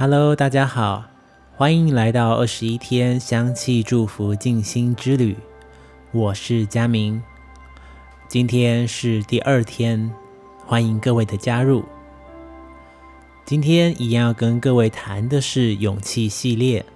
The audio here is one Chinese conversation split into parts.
Hello，大家好，欢迎来到二十一天香气祝福静心之旅。我是佳明，今天是第二天，欢迎各位的加入。今天一样要跟各位谈的是勇气系列。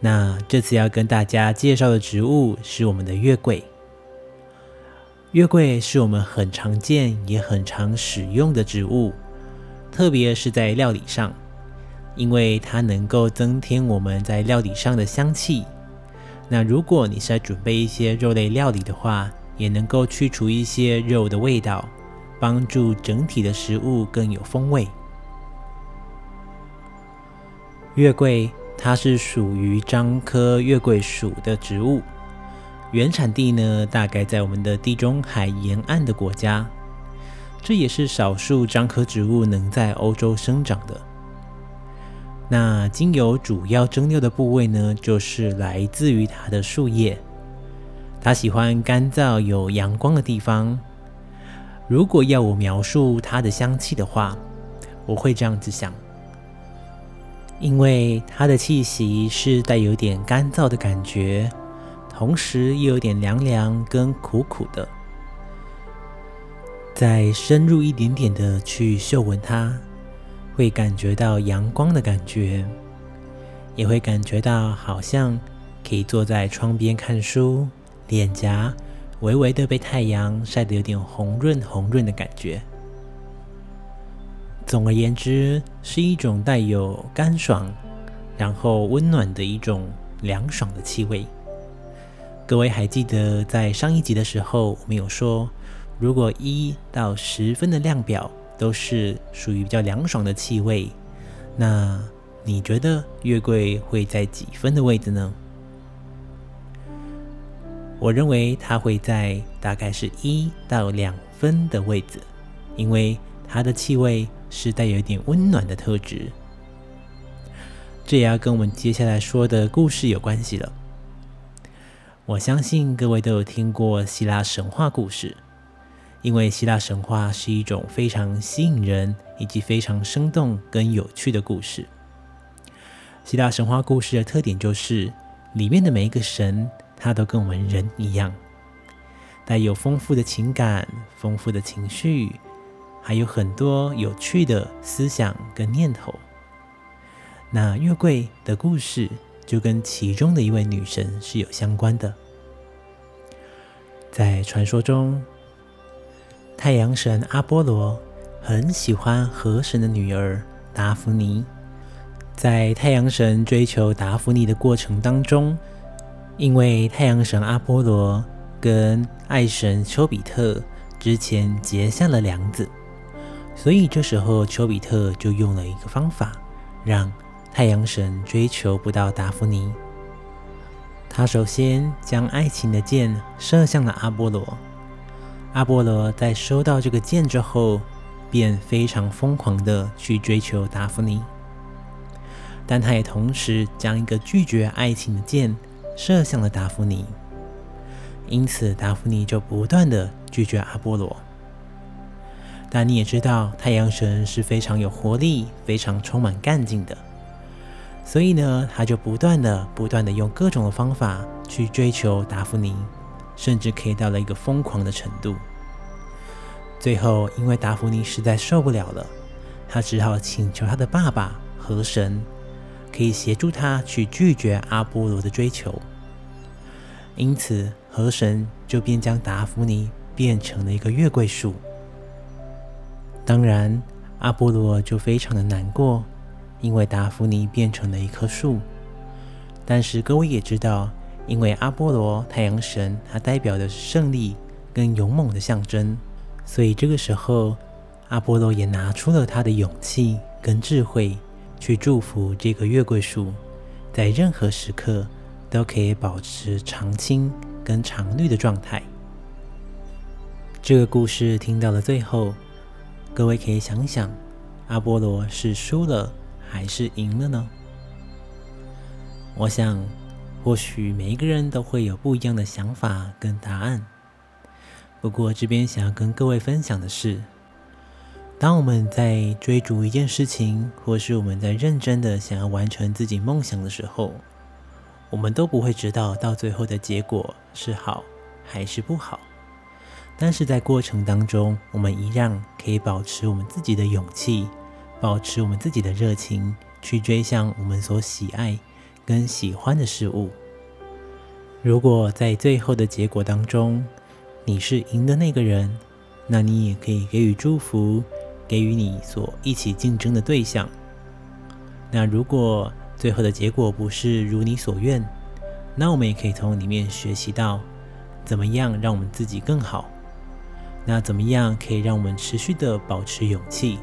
那这次要跟大家介绍的植物是我们的月桂。月桂是我们很常见也很常使用的植物，特别是在料理上。因为它能够增添我们在料理上的香气。那如果你是在准备一些肉类料理的话，也能够去除一些肉的味道，帮助整体的食物更有风味。月桂它是属于樟科月桂属的植物，原产地呢大概在我们的地中海沿岸的国家，这也是少数樟科植物能在欧洲生长的。那精油主要蒸馏的部位呢，就是来自于它的树叶。它喜欢干燥有阳光的地方。如果要我描述它的香气的话，我会这样子想：因为它的气息是带有点干燥的感觉，同时又有点凉凉跟苦苦的。再深入一点点的去嗅闻它。会感觉到阳光的感觉，也会感觉到好像可以坐在窗边看书，脸颊微微的被太阳晒得有点红润红润的感觉。总而言之，是一种带有干爽，然后温暖的一种凉爽的气味。各位还记得在上一集的时候，我们有说，如果一到十分的量表。都是属于比较凉爽的气味，那你觉得月桂会在几分的位置呢？我认为它会在大概是一到两分的位置，因为它的气味是带有一点温暖的特质。这也要跟我们接下来说的故事有关系了。我相信各位都有听过希腊神话故事。因为希腊神话是一种非常吸引人以及非常生动跟有趣的故事。希腊神话故事的特点就是，里面的每一个神，他都跟我们人一样，带有丰富的情感、丰富的情绪，还有很多有趣的思想跟念头。那月桂的故事就跟其中的一位女神是有相关的，在传说中。太阳神阿波罗很喜欢河神的女儿达芙妮，在太阳神追求达芙妮的过程当中，因为太阳神阿波罗跟爱神丘比特之前结下了梁子，所以这时候丘比特就用了一个方法，让太阳神追求不到达芙妮。他首先将爱情的箭射向了阿波罗。阿波罗在收到这个箭之后，便非常疯狂的去追求达芙妮，但他也同时将一个拒绝爱情的箭射向了达芙妮，因此达芙妮就不断的拒绝阿波罗。但你也知道，太阳神是非常有活力、非常充满干劲的，所以呢，他就不断的、不断的用各种的方法去追求达芙妮。甚至可以到了一个疯狂的程度。最后，因为达芙妮实在受不了了，他只好请求他的爸爸河神可以协助他去拒绝阿波罗的追求。因此，河神就便将达芙妮变成了一个月桂树。当然，阿波罗就非常的难过，因为达芙妮变成了一棵树。但是，各位也知道。因为阿波罗太阳神，他代表的是胜利跟勇猛的象征，所以这个时候，阿波罗也拿出了他的勇气跟智慧，去祝福这个月桂树，在任何时刻都可以保持常青跟常绿的状态。这个故事听到了最后，各位可以想想，阿波罗是输了还是赢了呢？我想。或许每一个人都会有不一样的想法跟答案。不过这边想要跟各位分享的是，当我们在追逐一件事情，或是我们在认真的想要完成自己梦想的时候，我们都不会知道到最后的结果是好还是不好。但是在过程当中，我们一样可以保持我们自己的勇气，保持我们自己的热情，去追向我们所喜爱跟喜欢的事物。如果在最后的结果当中，你是赢的那个人，那你也可以给予祝福，给予你所一起竞争的对象。那如果最后的结果不是如你所愿，那我们也可以从里面学习到，怎么样让我们自己更好。那怎么样可以让我们持续的保持勇气？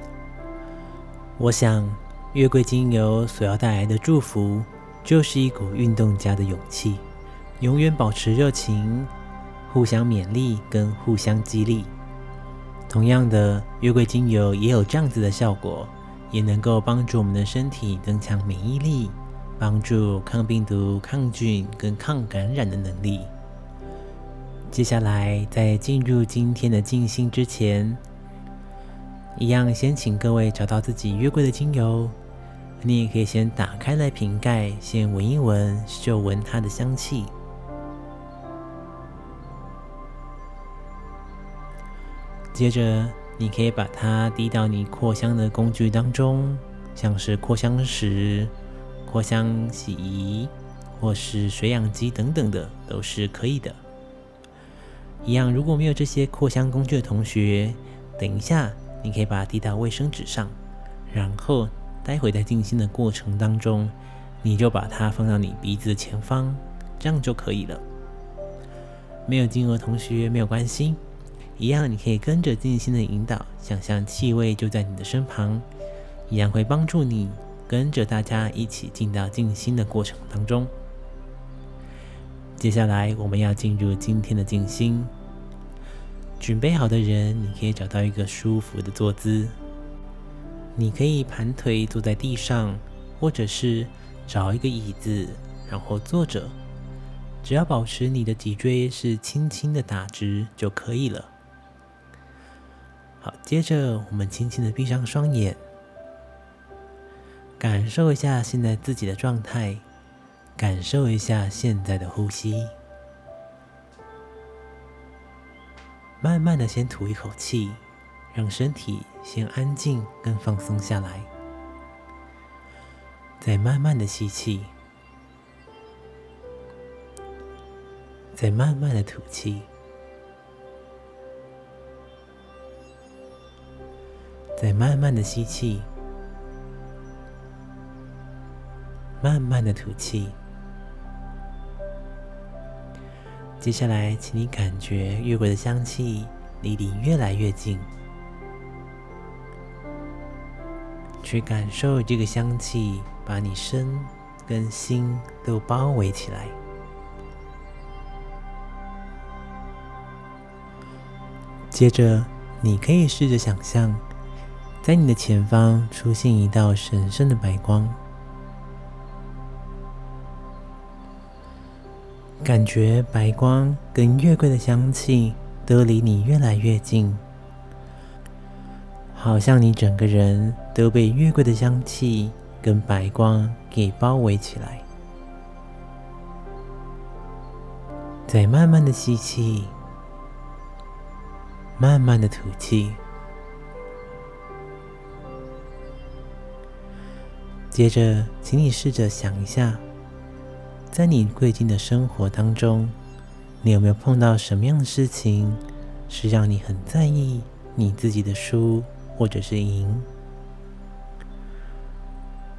我想，月桂精油所要带来的祝福，就是一股运动家的勇气，永远保持热情，互相勉励跟互相激励。同样的，月桂精油也有这样子的效果，也能够帮助我们的身体增强免疫力，帮助抗病毒、抗菌跟抗感染的能力。接下来，在进入今天的静心之前，一样先请各位找到自己月桂的精油。你也可以先打开来瓶盖，先闻一闻，嗅闻它的香气。接着，你可以把它滴到你扩香的工具当中，像是扩香石、扩香洗衣或是水养机等等的，都是可以的。一样，如果没有这些扩香工具的同学，等一下你可以把它滴到卫生纸上，然后待会在静心的过程当中，你就把它放到你鼻子前方，这样就可以了。没有金额同学没有关系，一样你可以跟着静心的引导，想象气味就在你的身旁，一样会帮助你跟着大家一起进到静心的过程当中。接下来我们要进入今天的静心。准备好的人，你可以找到一个舒服的坐姿。你可以盘腿坐在地上，或者是找一个椅子，然后坐着。只要保持你的脊椎是轻轻的打直就可以了。好，接着我们轻轻的闭上双眼，感受一下现在自己的状态。感受一下现在的呼吸，慢慢的先吐一口气，让身体先安静跟放松下来，再慢慢的吸气，再慢慢的吐气，再慢慢的吸气，慢慢的吐气。接下来，请你感觉月桂的香气离你越来越近，去感受这个香气把你身跟心都包围起来。接着，你可以试着想象，在你的前方出现一道神圣的白光。感觉白光跟月桂的香气都离你越来越近，好像你整个人都被月桂的香气跟白光给包围起来。再慢慢的吸气，慢慢的吐气，接着，请你试着想一下。在你最近的生活当中，你有没有碰到什么样的事情是让你很在意你自己的书或者是赢？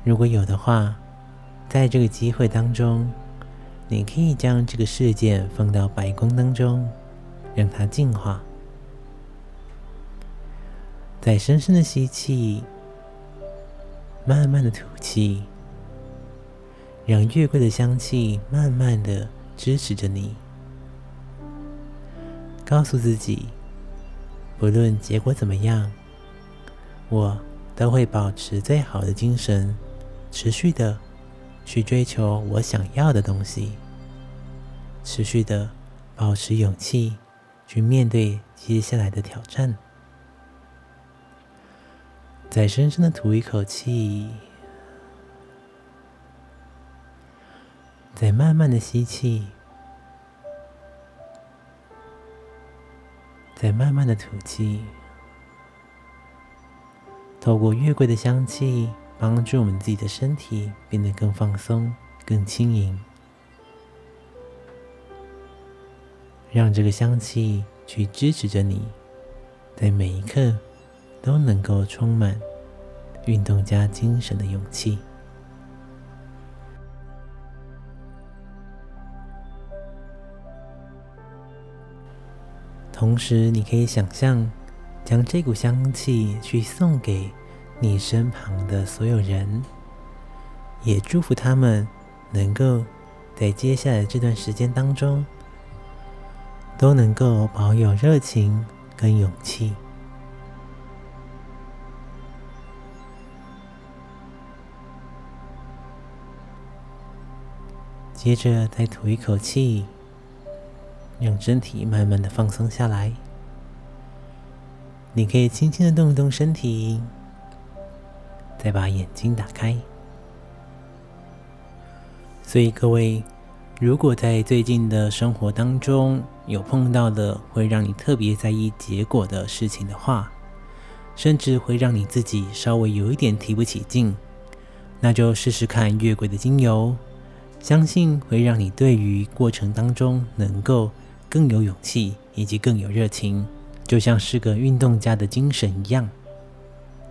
如果有的话，在这个机会当中，你可以将这个事件放到白光当中，让它净化。再深深的吸气，慢慢的吐气。让月桂的香气慢慢的支持着你，告诉自己，不论结果怎么样，我都会保持最好的精神，持续的去追求我想要的东西，持续的保持勇气去面对接下来的挑战。再深深的吐一口气，再慢慢的吸气，再慢慢的吐气。透过月桂的香气，帮助我们自己的身体变得更放松、更轻盈，让这个香气去支持着你，在每一刻。都能够充满运动家精神的勇气。同时，你可以想象将这股香气去送给你身旁的所有人，也祝福他们能够在接下来这段时间当中都能够保有热情跟勇气。接着再吐一口气，让身体慢慢的放松下来。你可以轻轻的动一动身体，再把眼睛打开。所以各位，如果在最近的生活当中有碰到的会让你特别在意结果的事情的话，甚至会让你自己稍微有一点提不起劲，那就试试看月桂的精油。相信会让你对于过程当中能够更有勇气，以及更有热情，就像是个运动家的精神一样。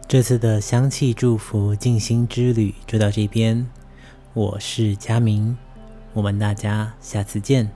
这次的香气祝福静心之旅就到这边，我是佳明，我们大家下次见。